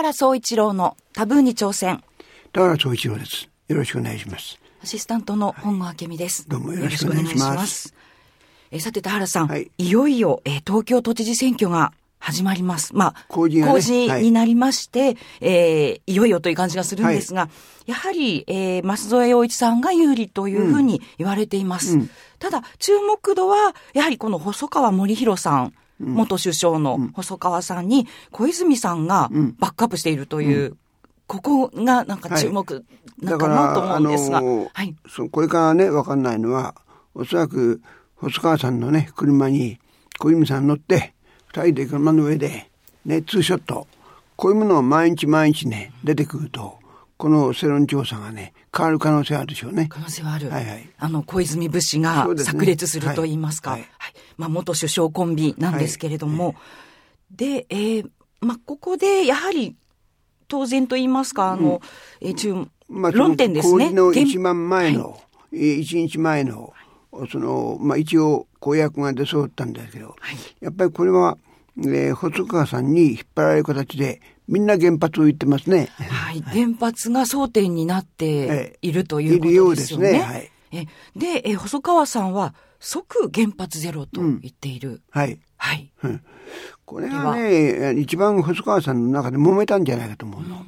原総一郎のタブーに挑戦。田原総一郎です。よろしくお願いします。アシスタントの本郷明美です。どうもよろしくお願いしますえーさて田原さん、はいい、よいよ、えー東京都知事選挙が始まります。まあ、公示がねになりまして、えーいよいよという感じがするんですが、やはり、えー、増添洋一さんが有利というふうに言われています。うんただ、注目度は、やはりこの細川森弘さん、元首相の細川さんに、小泉さんがん。バックアップしているという、ここがなんか注目なのかなと思うんですが、だからあのはい。そうこれからね、わかんないのは、おそらく、細川さんのね、車に小泉さん乗って、二人で車の上で、ね、ツーショット。こういうものを毎日毎日ね、出てくると、この世論調査がね、変わる可能性あるでしょうね。可能性はある。はいはいあの、小泉武士が炸裂すると言いますか。ははいいまあ、元首相コンビなんですけれども。で、えーまあ、ここで、やはり、当然と言いますか、あの、えー中、まあ、論点ですね。その一番前の、はえー一日前の、その、まあ一応公約が出そうだったんですけど、はいやっぱりこれは、えー細川さんに引っ張られる形で、みんな原発を言ってますね。はい、原発が争点になっているというこいるようとですよね。ですね。はい。えで、えー細川さんは、即原発ゼロと言っている。はい。はい。これがね、一番細川さんの中で揉めたんじゃないかと思うの。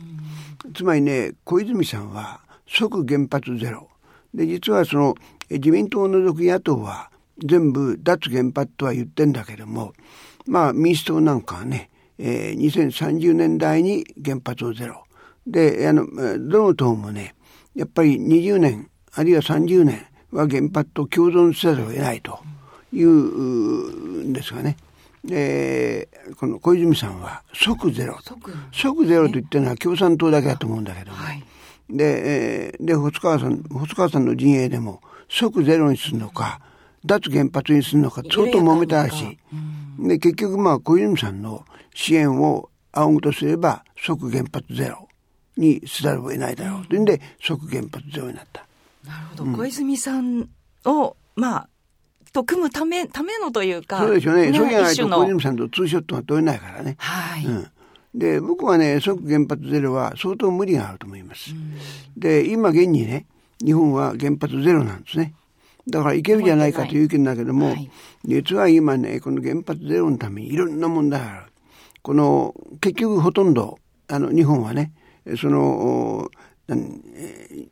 つまりね、小泉さんは即原発ゼロ。で、実はその、え自民党を除く野党は全部脱原発とは言ってんだけども、まあ民主党なんかはね、えー2030年代に原発をゼロ。で、あの、えーどの党もね、やっぱり20年、あるいは30年は原発と共存せざるを得ないといううんですがね。えーこの小泉さんは即ゼロと。即即ゼロと言ってるのは共産党だけだと思うんだけども。はい。で、えーで、細川さん、細川さんの陣営でも即ゼロにするのか、脱原発にするのか、相当揉めたらしい。で、結局まあ小泉さんの支援を仰ぐとすれば即原発ゼロにせざるを得ないだろうというんで、即原発ゼロになった。なるほど。小泉さんを、まあ、と組むため、ためのというか。そうでしょうね。そうじゃないと小泉さんとツーショットが取れないからね。はい。うん。で、僕はね、即原発ゼロは相当無理があると思います。で、今現にね、日本は原発ゼロなんですね。だからいけるじゃないかという意見だけども、はい実は今ね、この原発ゼロのためにいろんな問題がある。この、結局ほとんど、あの、日本はね、その、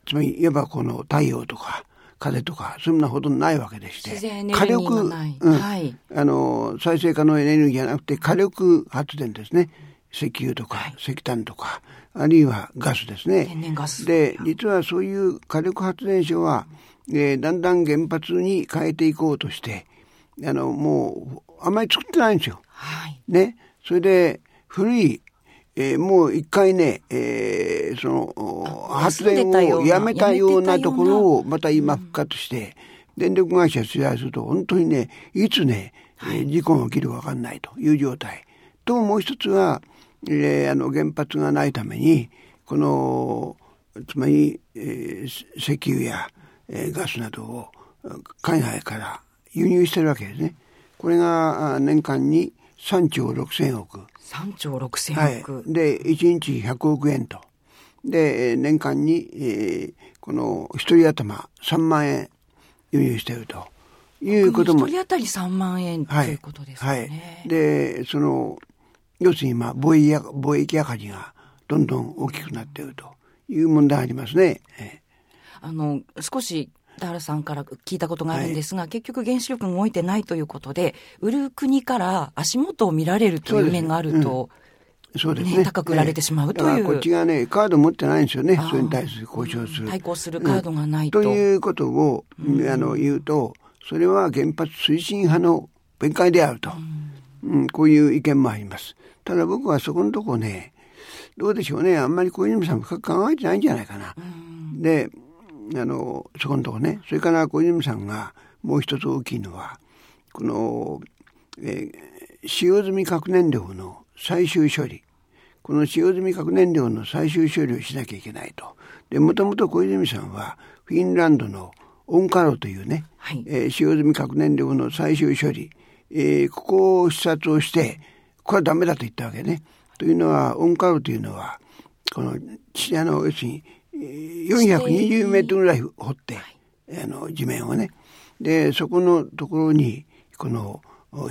つまり、いわばこの太陽とか、風とか、そういうものはほとんどないわけでして。自然エネルギーがないうんはいあの、再生可能エネルギーじゃなくて火力発電ですね。石油とか石炭とか、あるいはガスですね。天然ガスで、実はそういう火力発電所は、えーだんだん原発に変えていこうとして、あの、もう、あんまり作ってないんですよ。はい。ね。それで、古い、えーもう一回ね、えーその、お発電をやめたようなところをまた今復活して、電力会社取材すると本当にね、いつね、えー事故が起きるかわかんないという状態。と、もう一つは、えーあの、原発がないために、この、つまり、えー石油や、えーガスなどを海外から輸入してるわけですね。これがあ年間に3兆6千億。3兆6千はい億。。で、1日100億円と。で、えー年間に、えーこの一人頭3万円輸入しているということも一。人当たり3万円ということですはいね。。で、その、要するに今、貿易や貿易赤字がどんどん大きくなっているという問題がありますね。えあの、少し、田原さんから聞いたことがあるんですが、結局原子力が動いてないということで、売る国から足元を見られるという面があると、そうですね。ね高く売られてしまうというこっちがね、カード持ってないんですよね。それに対する交渉する。対抗するカードがないと。ということを、あの言うと、それは原発推進派の弁解であると、うんこういう意見もあります。ただ僕はそこのとこね、どうでしょうね、あんまり小泉さん深く考えてないんじゃないかな。で、あの、そこのとこね、それから小泉さんがもう一つ大きいのは、この、えー使用済み核燃料の最終処理。この使用済み核燃料の最終処理をしなきゃいけないと。で、もともと小泉さんは、フィンランドのオンカロというね、はいえー使用済み核燃料の最終処理、えーここを視察をして、これはダメだと言ったわけね。というのは、オンカルというのは、この、あの、要するに、420メートルぐらい掘って、あの、地面をね。で、そこのところに、この、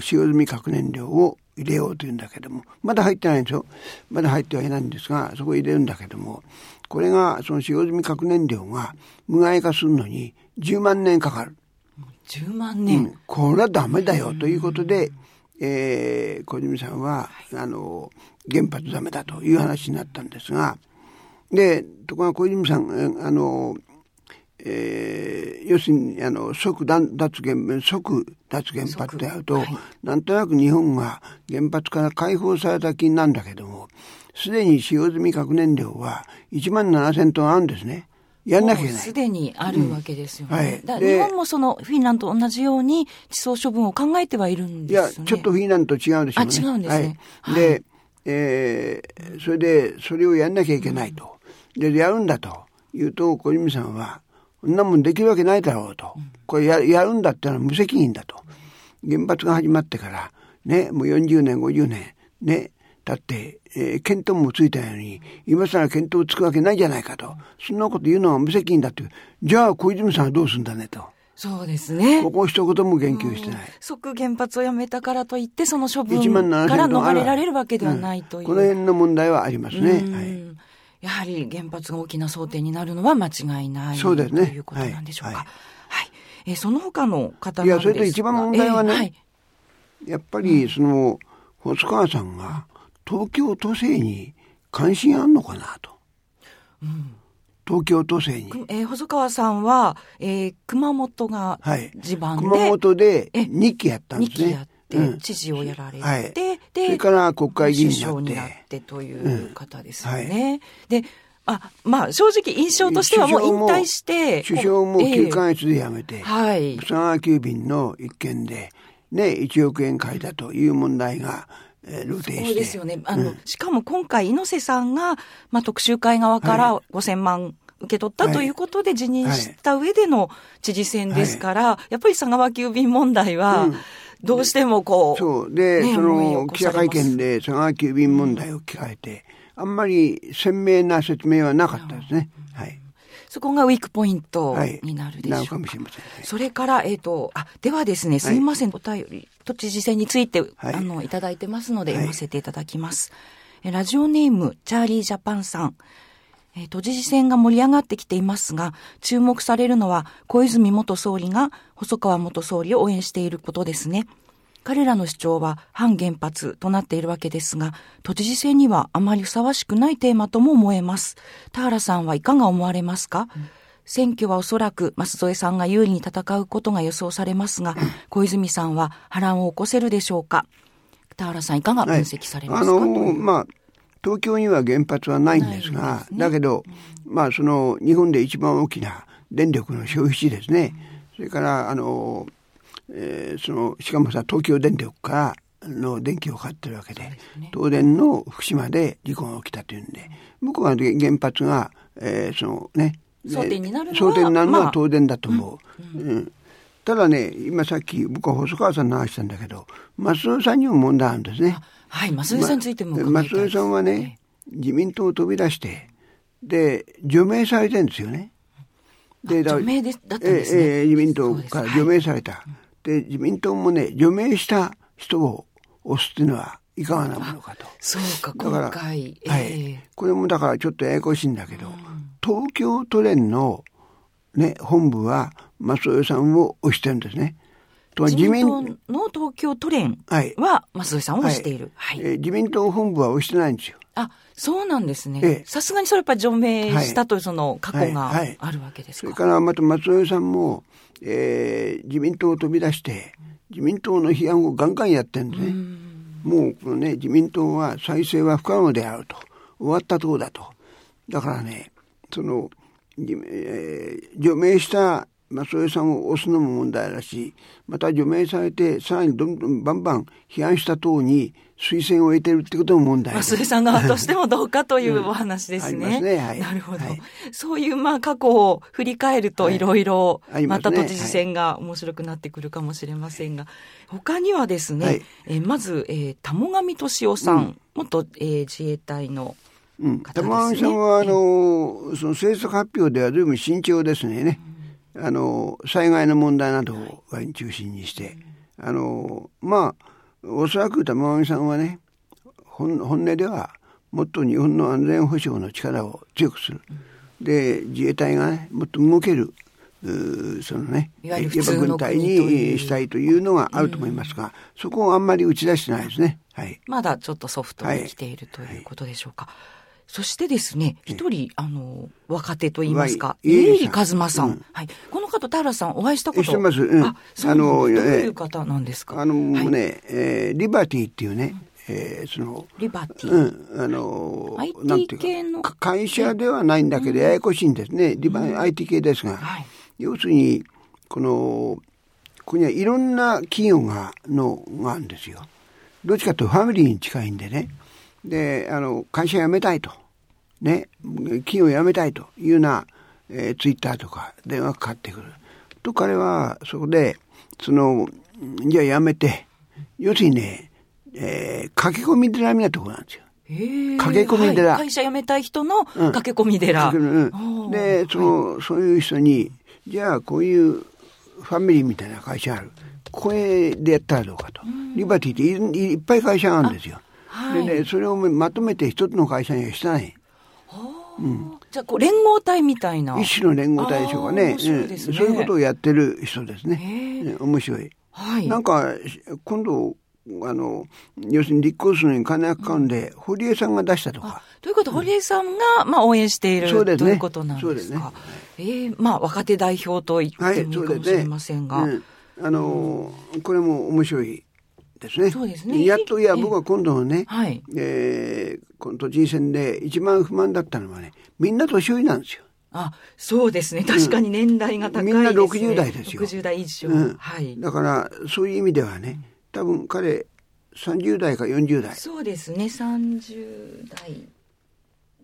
使用済み核燃料を入れようというんだけども、まだ入ってないんですよ。まだ入ってはいないんですが、そこ入れるんだけども、これが、その使用済み核燃料が無害化するのに10万年かかる。10万年、うん、これはダメだよということで、えー、小泉さんは、あの、原発ダメだという話になったんですが、で、ところが小泉さん、あの、えー、要するに、あの、即脱原、即脱原発であると、はい、なんとなく日本が原発から解放された気なんだけども、すでに使用済み核燃料は1万7000トンあるんですね。やんなきゃいけない。すでにあるわけですよね。うんはい、日本もそのフィンランドと同じように地層処分を考えてはいるんですよね。いや、ちょっとフィンランドと違うんですよね。あ、違うんですね。はい、で、えー、それで、それをやんなきゃいけないと。で、やるんだというと、小泉さんは、そんなもんできるわけないだろうと。これややるんだったら無責任だと。原発が始まってから、ね、もう40年、50年、ね、だって、えー、見当もついたように、今更見当つくわけないじゃないかと。そんなこと言うのは無責任だっていう。じゃあ小泉さんはどうすんだねと。そうですね。ここ一言も言及してない。即原発をやめたからといって、その処分から逃れられるわけではないという。この辺の問題はありますね。はい。やはり原発が大きな争点になるのは間違いないそうです、ね、ということなんでしょうか。はい。はい、えー、その他の方いや、それと一番問題はね、えーはい、やっぱりその、細川さんが東京都政に関心あんのかなと。うん東京都政に。えー、細川さんは、えー、熊本が地盤で、はい、熊本で2期やったんですね。2期やっって知事をやられて、はい、でそれから国会議員になって。になってという方ですよね。うん。はい、であまあ正直印象としてはもう引退して首相も9か月で辞めて、えー、はい、佐川急便の一件で、ね、1億円借りたという問題がえー、そうですよね。あの、うん、しかも今回、猪瀬さんが、まあ、特集会側から5000万受け取ったということで辞任した上での知事選ですから、はい、やっぱり佐川急便問題は、うんどうしてもこう。そう。で、ね、その記者会見で佐川急便問題を聞かれて、あんまり鮮明な説明はなかったですね。はい。そこがウィークポイントになるでしょうか。はい、かもしれません、それから、えっ、ー、と、あ、ではですね、すみません、お便り、都知事選について、はい、あの、いただいてますので、読ませていただきます。えラジオネーム、チャーリージャパンさん。えー、都知事選が盛り上がってきていますが、注目されるのは小泉元総理が細川元総理を応援していることですね。彼らの主張は反原発となっているわけですが、都知事選にはあまりふさわしくないテーマとも思えます。田原さんはいかが思われますか、うん、選挙はおそらく舛添さんが有利に戦うことが予想されますが、小泉さんは波乱を起こせるでしょうか？田原さんいかが分析されますか、はい、あのまあ東京には原発はないんですが、すね、だけど、まあその日本で一番大きな電力の消費地ですね。それからあの、えー、そのしかもさ東京電力からの電気を買ってるわけで、ね、東電の福島で事故が起きたというんで、僕は原発が、えー、そのね、争点になるのは東電だと思う。うん、うんただね、今さっき僕は細川さんの話したんだけど、松尾さんにも問題あるんですね。はい、松江さんについても松江さんはね、自民党を飛び出して、で、除名されてるんですよね。で、除名でだったんですね。えー、自民党から除名された。で自民党もね、除名した人を押すっていうのはいかがなものかと。そうか、今回。えー、はい。これもだからちょっとややこしいんだけど、うん、東京都連のね、本部は松尾さんを押してるんですね。と自民党の東京都連は増井さんをしている。はい、はい、えー、自民党本部は押してないんですよ。あ、そうなんですね。さすがにそれやっぱ除名したというその過去があるわけですか。それからまた松尾さんも、えー、自民党を飛び出して、自民党の批判をガンガンやってるんですね。もうこのね、自民党は再生は不可能であると。終わった党だと。だからね、その、えー、除名したまあ、そういうさんを押すのも問題だし、また除名されて、さらにどんどんバンバン批判した党に推薦を得てるってことも問題で。す。まあ、さん側としてもどうかというお話ですね。うん、ね。はい、なるほど、はい、そういうまあ過去を振り返るといろいろ、また都知事選が面白くなってくるかもしれませんが、他にはですね、はい、えー、まず、えー、玉上俊夫さん、うん、元、えー、自衛隊のうん、玉上さんはあの、その政策発表では随分慎重ですね、うん、あの災害の問題などを中心にして、あのまあおそらく玉上さんはね本音ではもっと日本の安全保障の力を強くする、で自衛隊がねもっと動けるそのね、いわゆる軍隊にしたいというのがあると思いますが、うん、そこをあんまり打ち出してないですね。はい。まだちょっとソフトに来ているということでしょうか。はいはいそしてですね、一人、あの、若手と言いますか、家入一馬さん。うん、はい。この方、平さん、お会いしたことしてます。うん、あ、そうの、どういう方なんですか？あの、はい、ね、えー、リバティっていうね、えー、その、リバティ。うん、あの、IT 系の。会社ではないんだけど、ややこしいんですね。リバ、うん、IT 系ですが、はい、要するに、この、ここにはいろんな企業が、の、があるんですよ。どっちかというとファミリーに近いんでね。で、あの、会社辞めたいと。ね、企業辞めたいというような、えー、ツイッターとか電話がかかってくる。と彼はそこで、その、じゃあ辞めて、要するにね、えー、駆け込み寺みたいなところなんですよ。駆け込み寺、はい、会社辞めたい人の駆け込み寺。うんうん、で、その、はい、そういう人に、じゃあこういうファミリーみたいな会社ある。これでやったらどうかと。リバティっていっぱい会社があるんですよ。はい、でね、それをまとめて一つの会社にはしたない。うん、じゃあこう連合体みたいな。一種の連合体でしょうかね、ね、そういうことをやってる人ですね。ね面白い、はい、なんか今度あの要するに立候補するのに金がかかるんで、うん、堀江さんが出したとか。ということ、堀江さんが、まあ、応援している、ね、ということなんですか。ですね。ええー、まあ、若手代表と言ってもいいかもしれませんが。はいね。うん、あのこれも面白いですね。そうですね。やっと、いや、僕は今度のね、はい、えー、この都知事選で一番不満だったのはね、みんな年寄りなんですよ。あ、そうですね。確かに年代が高いですね。みんな60代ですよ。60代以上。うん、はい。だから、そういう意味ではね、多分彼、30代か40代。そうですね、30代。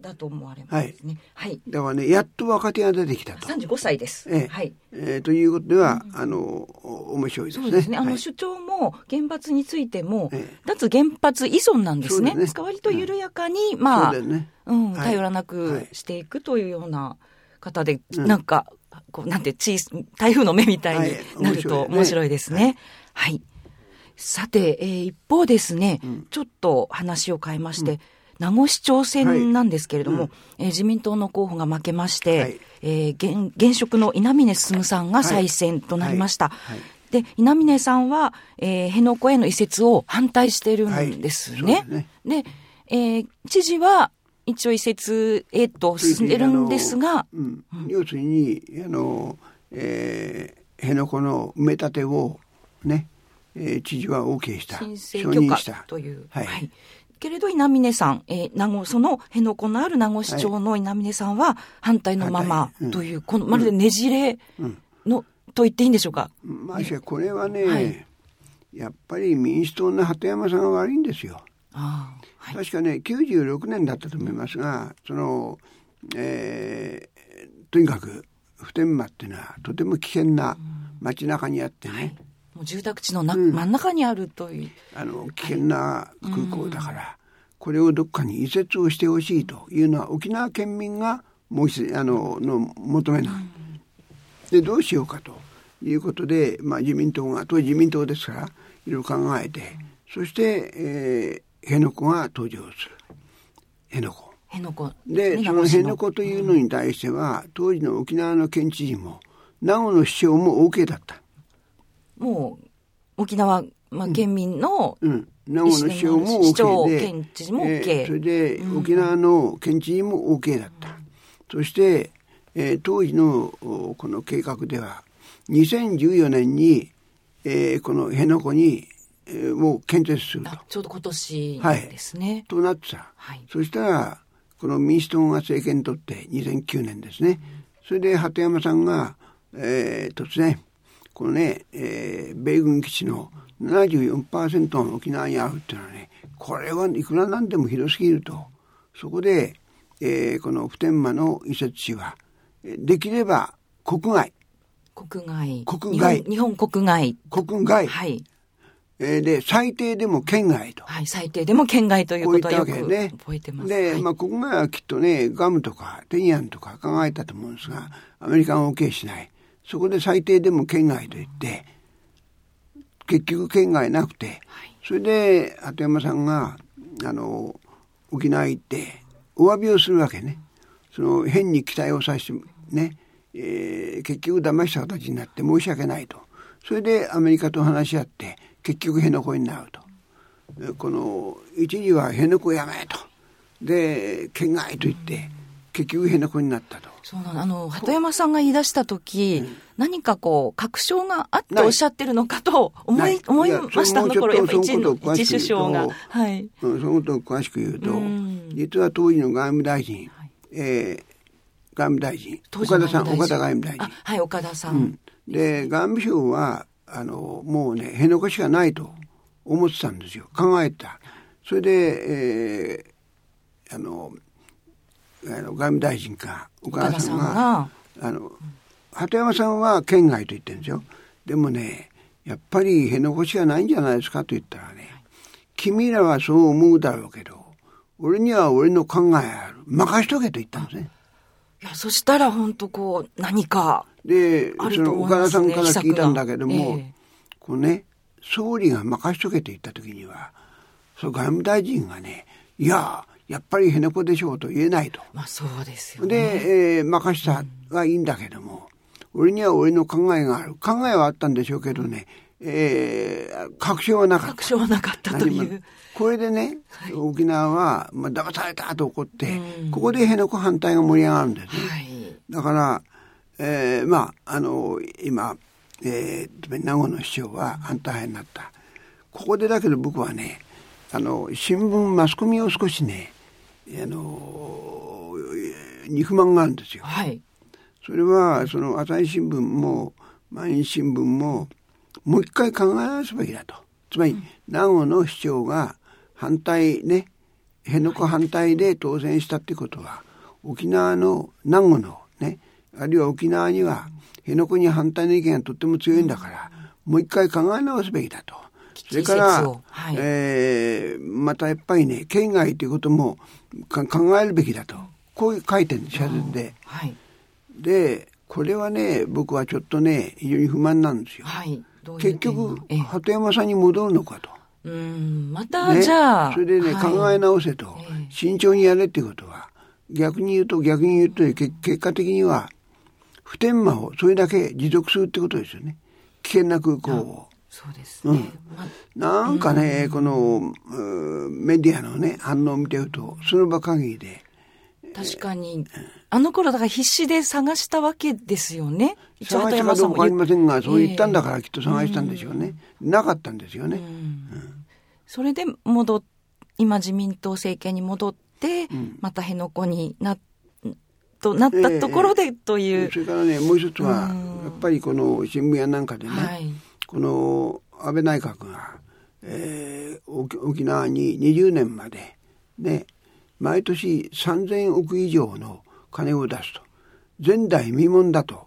だと思われますね。はい。はい、だからね、やっと若手が出てきたと。35歳です。ええ、はい。えー、ということでは、うん、あの、面白いですね。そうですね。あの、はい、主張も原発についても、ええ、脱原発依存なんですね。ですね割と緩やかに、うん、まあ、ね、うん、頼らなくしていくというような方で、はい、なんか、こう、なんて、小台風の目みたいになると面白いですね。はい。さて、えー、一方ですね、うん、ちょっと話を変えまして、名護市長選なんですけれども、はいうん、えー、自民党の候補が負けまして、はい、えー、現現職の稲峰進さんが再選となりました。はい、で、稲峰さんは、えー、辺野古への移設を反対しているんですね。ね。で、えー、知事は一応移設へと進んでるんですが、うん、要するに、あの、えー、辺野古の埋め立てをね、えー、知事は OK した。申請許可という。はい、はいけれど稲峰さん、えー、名護その辺野古のある名護市長の稲峰さんは反対のままという、はいうん、このまるでねじれの、うん、と言っていいんでしょうか？まあ、これはね、はい、やっぱり民主党の鳩山さんが悪いんですよ。あはい、確かね96年だったと思いますがその、えー、とにかく普天間っていうのはとても危険な街中にあってね、はいもう住宅地のな、うん、真ん中にあるという。あの危険な空港だから、はい、これをどっかに移設をしてほしいというのは沖縄県民が申しあのの求めない、うん、でどうしようかということで、まあ、自民党が当時自民党ですからいろいろ考えて、そして、えー、辺野古が登場する。辺野古。辺野古。で、その辺野古というのに対しては、当時の沖縄の県知事も名護の市長も OK だった。もう沖縄、まあ、県民の、うん、名護の市長も OK で、県知事も OK、えー、それで沖縄の県知事も OK だった。うん、そして、えー、当時のこの計画では、2014年に、えー、この辺野古に、えー、もう建設すると。ちょうど今年ですね。はい、となってた。はい、そしたら、この民主党が政権取って2009年ですね。うん、それで鳩山さんが、えー、突然、このね、えー、米軍基地の74%の沖縄にあるっていうのはね、これはいくらなんでもひどすぎると。そこで、えー、この普天間の移設地は、できれば国外。国外。国外。日本国外。国外。はい。えー、で、最低でも県外と。はい、最低でも県外ということはよく覚えてます。で、はい、まあ、国外はきっとね、ガムとかテニアンとか考えたと思うんですが、アメリカは OK しない。そこで最低でも県外と言って、結局県外なくて、はい、それで、鳩山さんが、あの、沖縄行って、お詫びをするわけね。その、変に期待をさせて、ね、えー、結局騙した形になって申し訳ないと。それでアメリカと話し合って、結局辺野古になると。この一時は辺野古やめと。で県外と言って結局辺野古になったと。そうなの。あの、鳩山さんが言い出した時、うん、何かこう、確証があっておっしゃってるのかと思い、思いました、あの頃、やっぱ一一首相が。はい。そのことを詳しく言うと、うん、実は当時の外務大臣、はい、えー、外務大臣、岡田さん、岡田外務大臣。はい、岡田さん。うん、で、外務省は、あの、もうね、辺野古しかないと思ってたんですよ。考えた。それで、えー、あの、あの外務大臣か、岡田さんが、あの、鳩山さんは県外と言ってるんですよ。でもね、やっぱり辺野古しかないんじゃないですかと言ったらね、君らはそう思うだろうけど、俺には俺の考えある。任しとけと言ったんですね。いや、そしたら本当こう、何かで、その岡田さんから聞いたんだけども、えー、このね、総理が任しとけと言った時には、その外務大臣がね、いや、やっぱり辺野古でしょうと言えないと。まあそうですよね。で、えー、任したはいいんだけども、うん、俺には俺の考えがある。考えはあったんでしょうけどね、えー、確証はなかった。確証はなかったという。これでね、はい、沖縄は、まあ、騙されたと怒って、うん、ここで辺野古反対が盛り上がるんですね。はい、だから、えー、まあ、あの、今、えー、名護の市長は反対派になった。ここでだけど僕はね、あの、新聞、マスコミを少しね、あの、に不満があるんですよ。はい。それは、その、朝日新聞も、毎日新聞も、もう一回考え直すべきだと。つまり、名護の市長が反対ね、辺野古反対で当選したってことは、沖縄の名護のね、あるいは沖縄には辺野古に反対の意見がとっても強いんだから、もう一回考え直すべきだと。それから、はい、えー、またやっぱりね、県外ということも考えるべきだと。こう書いてるんです、社説で。はい、で、これはね、僕はちょっとね、非常に不満なんですよ。はい、うう結局、鳩山さんに戻るのかと。うん、また、じゃあ。それでね、はい、考え直せと、慎重にやれっていうことは、逆に言うと、逆に言うと、結果的には、普天間をそれだけ持続するってことですよね。危険な空港を。そうですね。うん、なんかね、このメディアのね、反応を見てると、その場限りで。確かに、あの頃だから必死で探したわけですよね。探したかどうかわかりませんが、そう言ったんだからきっと探したんでしょうね。えー、なかったんですよね。うん、それで戻っ、今自民党政権に戻って、また辺野古になとなったところでという、えー、それからねもう一つはやっぱりこの新聞やなんかでね、はい、この安倍内閣が、えー、沖縄に20年までね毎年3000億以上の金を出すと。前代未聞だと。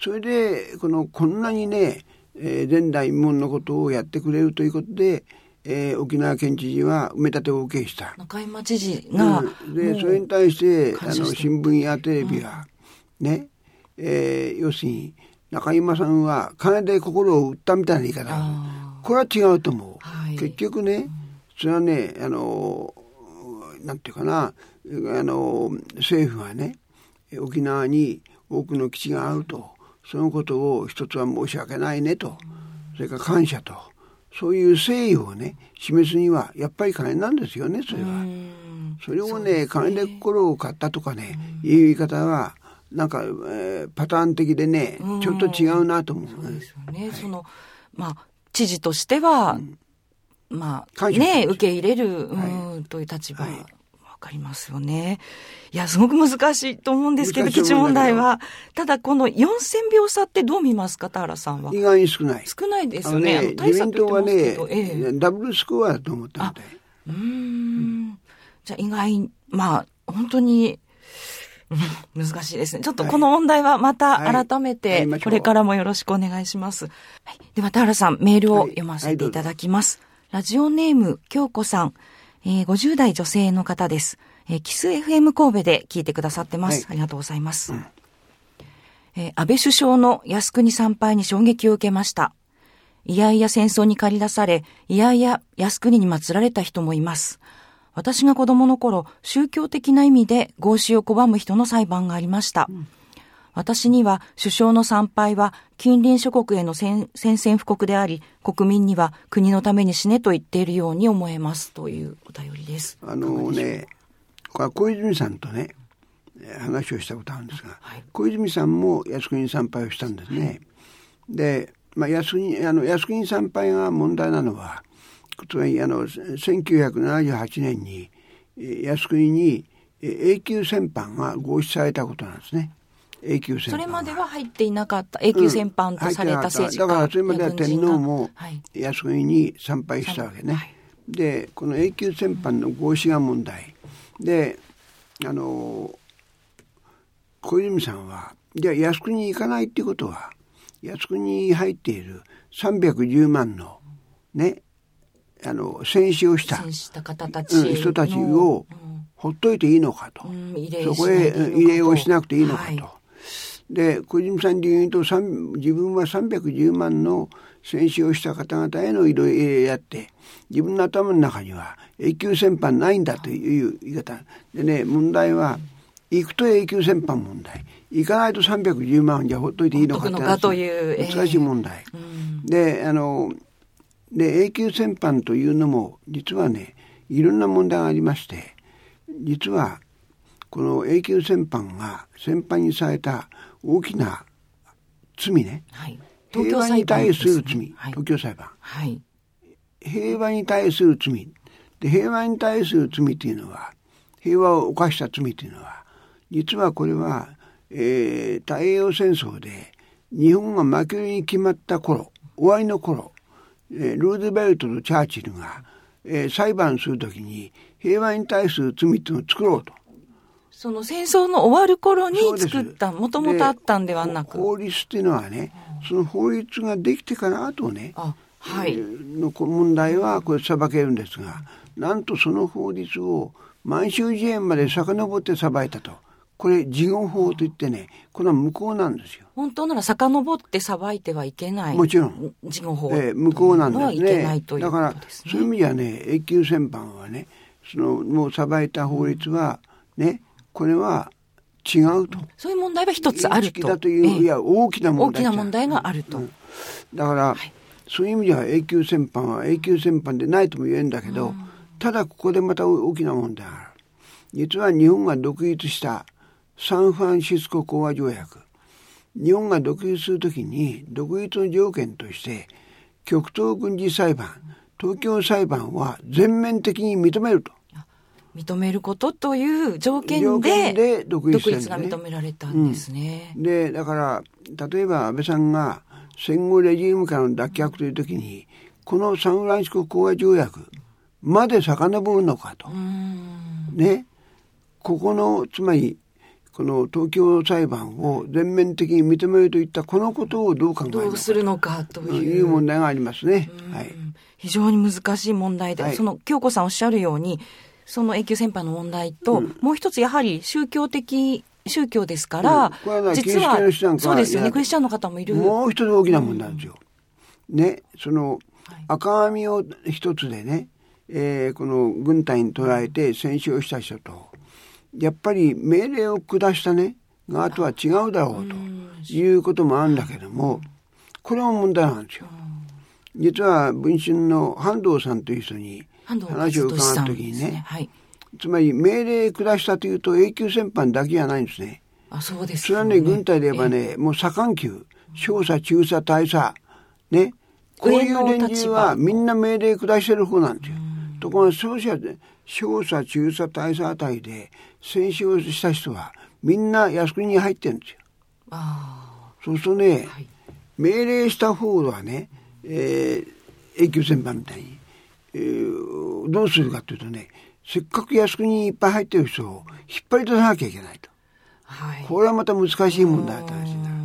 それでこのこんなにね、えー、前代未聞のことをやってくれるということでえー、沖縄県知事は埋め立てを OK した。中山知事が、うん、でそれに対してあの新聞やテレビは、うん、ね、えー、要するに中山さんは金で心を売ったみたいな言い方。これは違うと思う、はい、結局ねそれはねあのなんていうかなあの政府はね沖縄に多くの基地があると。そのことを一つは申し訳ないねと。それから感謝と。そういう誠意をね示すにはやっぱり金なんですよねそれは。それをね、ね、金で心を買ったとかね、いう言い方はなんか、えー、パターン的でねちょっと違うなと思う。そうですよね、はい、そのまあ知事としては、うん、まあね受け入れる、はい、という立場。わわかりますよね。いや、すごく難しいと思うんですけど、基地問題は。ただ、この4000秒差ってどう見ますか、田原さんは？意外に少ない。少ないですよね。ね自民党はね、ええ、ダブルスコアだと思ったみたい。うん。じゃあ、意外、まあ、本当に、難しいですね。ちょっとこの問題はまた改めて、これからもよろしくお願いします。はい、では、田原さん、メールを読ませていただきます。ラジオネーム、京子さん。えー、50代女性の方です。えー、キス FM 神戸で聞いてくださってます。はい、ありがとうございます。うん、えー、安倍首相の靖国参拝に衝撃を受けました。いやいや戦争に駆り出され、いやいや靖国に祀られた人もいます。私が子供の頃、宗教的な意味で合死を拒む人の裁判がありました。うん私には首相の参拝は近隣諸国への宣戦布告であり、国民には国のために死ねと言っているように思えますというお便りです。あのね、これは小泉さんとね、話をしたことあるんですが、はい、小泉さんも靖国参拝をしたんですね。はい、で、まあ、靖国あの靖国参拝が問題なのは、つまりあの1978年に靖国に永久戦犯が合祀されたことなんですね。永久戦それまでは入っていなかった永久戦犯とされた政治家、うん、だからそれまでは天皇も靖国に参拝したわけね、はい、でこの永久戦犯の合祀が問題。であの小泉さんはじゃあ靖国に行かないっていうことは靖国に入っている310万のねあの戦死をしたした方たち、人たちをほっといていいのかと、うん、そこへ慰霊をしなくていいのかと、はい。で小泉さんで言うと自分は310万の戦死をした方々へのいろいろやって自分の頭の中には永久戦犯ないんだという言い方。でね問題は行くと永久戦犯問題。行かないと310万じゃほっといていいのかってという、難しい問題、えーうん、であので永久戦犯というのも実はねいろんな問題がありまして実はこの永久戦犯が戦犯にされた大きな罪ね、はい、平和に対する罪、ね。はい、東京裁判、はい、平和に対する罪。で平和に対する罪っていうのは平和を犯した罪っていうのは実はこれは、えー、太平洋戦争で日本が負けるに決まった頃終わりの頃、えー、ルーズベルトとチャーチルが、えー、裁判するときに平和に対する罪っていうのを作ろうと。その戦争の終わる頃に作った、もともとあったんではなく。法律っていうのはね、その法律ができてから後ね、はい、の問題はこれ裁けるんですが、なんとその法律を満州事変まで遡って裁いたと。これ事後法といってね、これは無効なんですよ。本当なら遡って裁いてはいけない。もちろん。事後法。えー、無効なんですね。だから、そういう意味ではね、永久戦犯はね、その、もう裁いた法律は、ね、これは違うと。そういう問題は一つあると。だという、ええ、いや、大きな問題。大きな問題があると。うん、だから、はい、そういう意味では永久戦犯は永久戦犯でないとも言えるんだけど、うん、ただここでまた大きな問題がある。実は日本が独立したサンフランシスコ講和条約。日本が独立するときに独立の条件として極東軍事裁判、東京裁判は全面的に認めると。認めることという条件で独立、ね,、が認められたんですね。うん、でだから例えば安倍さんが戦後レジームからの脱却という時にこのサンフランシスコ講和条約まで遡るのかと。ねここのつまりこの東京裁判を全面的に認めるといったこのことをどう考えるのか。どうするのかという。問題がありますね。はい、非常に難しい問題で、はい、その京子さんおっしゃるようにその永久戦犯の問題と、うん、もう一つやはり宗教的宗教ですから、うん、実はそうですよね。クリスチャンの方もいる。もう一つ大きな問題なんですよ、うん、ねその赤網を一つでね、えー、この軍隊に捉えて戦死をした人とやっぱり命令を下したね側とは違うだろうということもあるんだけどもこれも問題なんですよ。実は文春の半藤さんという人に話を伺った時にね、ね。はい、つまり命令下したというと永久戦犯だけじゃないんですね。あそうです、ね、それはね軍隊で言えばね、えー、もう左官級少佐中佐大佐ね。こういう連中はみんな命令下してる方なんですよ。ところがそう者で小差、中差、大差あたりで戦死をした人はみんな靖国に入ってるんですよ。そうするとね、はい、命令した方はね、えー、永久戦犯みたいに、えー、どうするかというとね、せっかく靖国にいっぱい入ってる人を引っ張り出さなきゃいけないと。はい、これはまた難しい問題だった話になる。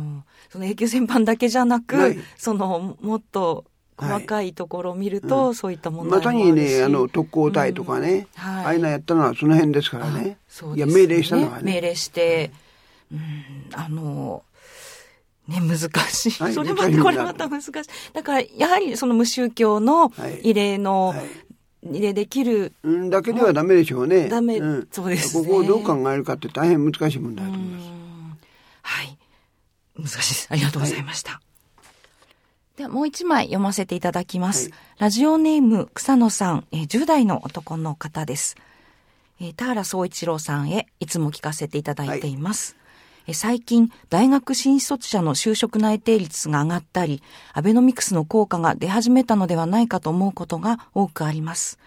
その永久戦犯だけじゃなく、そのもっと細かいところを見ると、はいうん、そういった問題まさにね、あの、特攻隊とかね、うんはい、ああいうのやったのはその辺ですからね。そうですね。いや、命令したのはね。命令して、うん、あの、ね、難しい。はい、それまた、これまた難しい。だから、やはりその無宗教の異例の、入れできる、うん、だけではダメでしょうね。ダメ、うん、そうですね。ここをどう考えるかって大変難しい問題だと思います。はい。難しいです。ありがとうございました。はいではもう一枚読ませていただきます。はい、ラジオネーム草野さん、えー、10代の男の方です。えー、田原総一郎さんへいつも聞かせていただいています。はい、最近、大学新卒者の就職内定率が上がったり、アベノミクスの効果が出始めたのではないかと思うことが多くあります。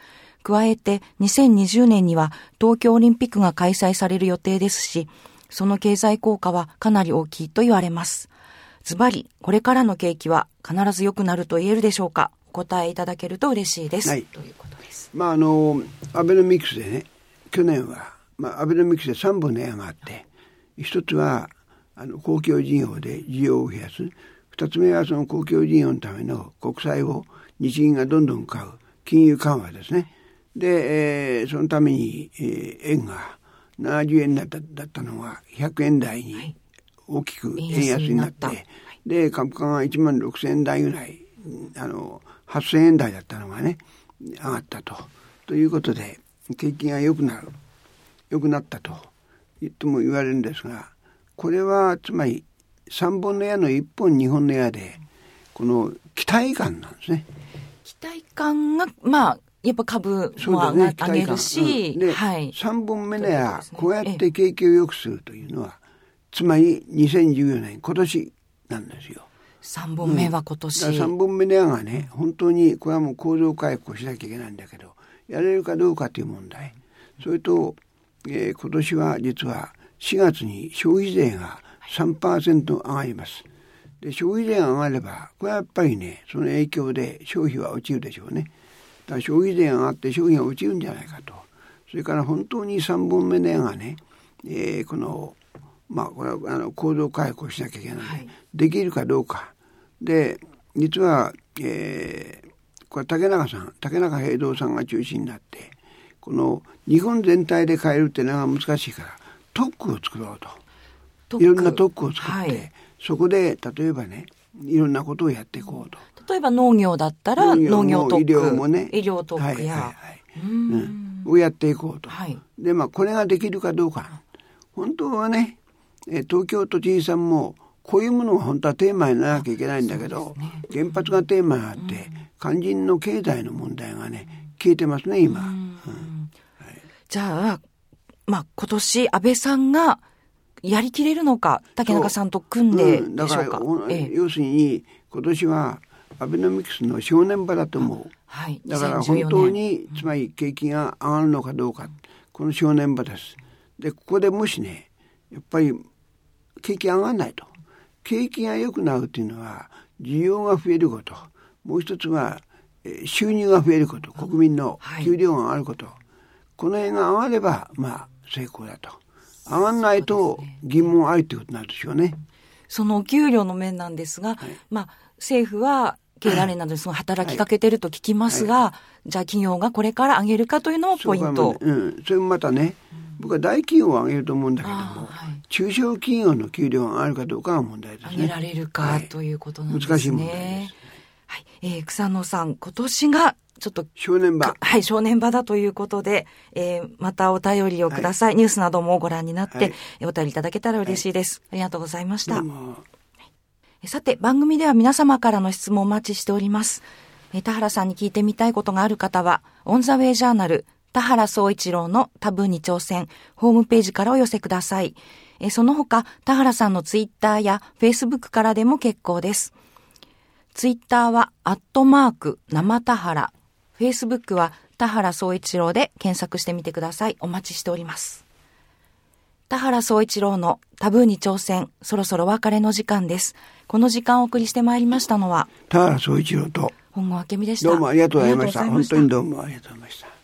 加えて、2020年には東京オリンピックが開催される予定ですし、その経済効果はかなり大きいと言われます。ズバリ、これからの景気は必ず良くなると言えるでしょうか？お答えいただけると嬉しいです。はい、ということです。まあ、あの、アベノミクスでね、去年は、まあ、アベノミクスで3本の矢があって、一つは、あの、公共事業で需要を増やす。二つ目はその公共事業のための国債を日銀がどんどん買う。金融緩和ですね。で、えー、そのために、えー、円が70円だっただったのが100円台に大きく円安になって、はい、で、株価が1万6000円台ぐらい、あの、8000円台だったのがね、上がったと。ということで、景気が良くなる。良くなったと言っても言われるんですが、これはつまり3本の矢の1本2本の矢で、この期待感なんですね。期待感が、まあ、やっぱ株も上,、ね、上げるし、うん、で、はい、3本目の矢、こうやって景気を良くするというのは、つまり2014年、今年なんですよ。3本目は今年。うん、3本目の矢がね、本当にこれはもう構造回復をしなきゃいけないんだけど、やれるかどうかという問題。それと、えー、今年は実は4月に消費税が3%上がります。で消費税が上がれば、これはやっぱりね、その影響で消費は落ちるでしょうね。だから消費税が上がって消費が落ちるんじゃないかと。それから本当に3本目の矢がね、えー、このまあこれはあの行動回復をしなきゃいけない。はい、できるかどうか。で実は、えー、これ竹中さん竹中平蔵さんが中心になってこの日本全体で変えるっていうのが難しいから特区を作ろうと。いろんな特区を作って、はい、そこで例えばねいろんなことをやっていこうと。例えば農業だったら農業特区。医療もね。医療特区。や、はいはいはい。うん、をやっていこうと。はい、でまあこれができるかどうか。本当はねえ東京都知事さんもこういうものが本当はテーマにならなきゃいけないんだけど、ね、原発がテーマがあって、肝心の経済の問題がね消えてますね今、じゃあまあ今年安倍さんがやりきれるのか竹中さんと組んででしょうか、う。ん、ええ、要するに今年はアベノミクスの正念場だと思う、はい、だから本当につまり景気が上がるのかどうか。この正念場です。でここでもしねやっぱり景気上がらないと。景気が良くなるというのは、需要が増えること。もう一つは、収入が増えること。国民の給料が上がること。はい、この辺が上がれば、まあ、成功だと。上がらないと疑問ありということなんでしょうね。そのお給料の面なんですが、はい、まあ、政府は経団連などにその働きかけてると聞きますが、はい、じゃあ企業がこれから上げるかというのもポイント。ううん。それもまたね、僕は大企業は上げると思うんだけども、はい、中小企業の給料が上がるかどうかが問題ですね。上げられるか、はい、ということなんですね。難しい問題です。はい。えー、草野さん、今年がちょっと。正念場。はい、正念場だということで、えー、またお便りをください。はい、ニュースなどもご覧になって、はい、お便りいただけたら嬉しいです。ありがとうございました。さて、番組では皆様からの質問をお待ちしております。田原さんに聞いてみたいことがある方は、オンザウェイジャーナル、田原総一郎の多分に挑戦、ホームページからお寄せください。その他、田原さんのツイッターやフェイスブックからでも結構です。ツイッターは、アットマーク、生田原。フェイスブックは、田原総一郎で検索してみてください。お待ちしております。田原総一郎のタブーに挑戦、そろそろ別れの時間です。この時間をお送りしてまいりましたのは、田原総一郎と、本郷明美でした。どうもありがとうございました。本当にどうもありがとうございました。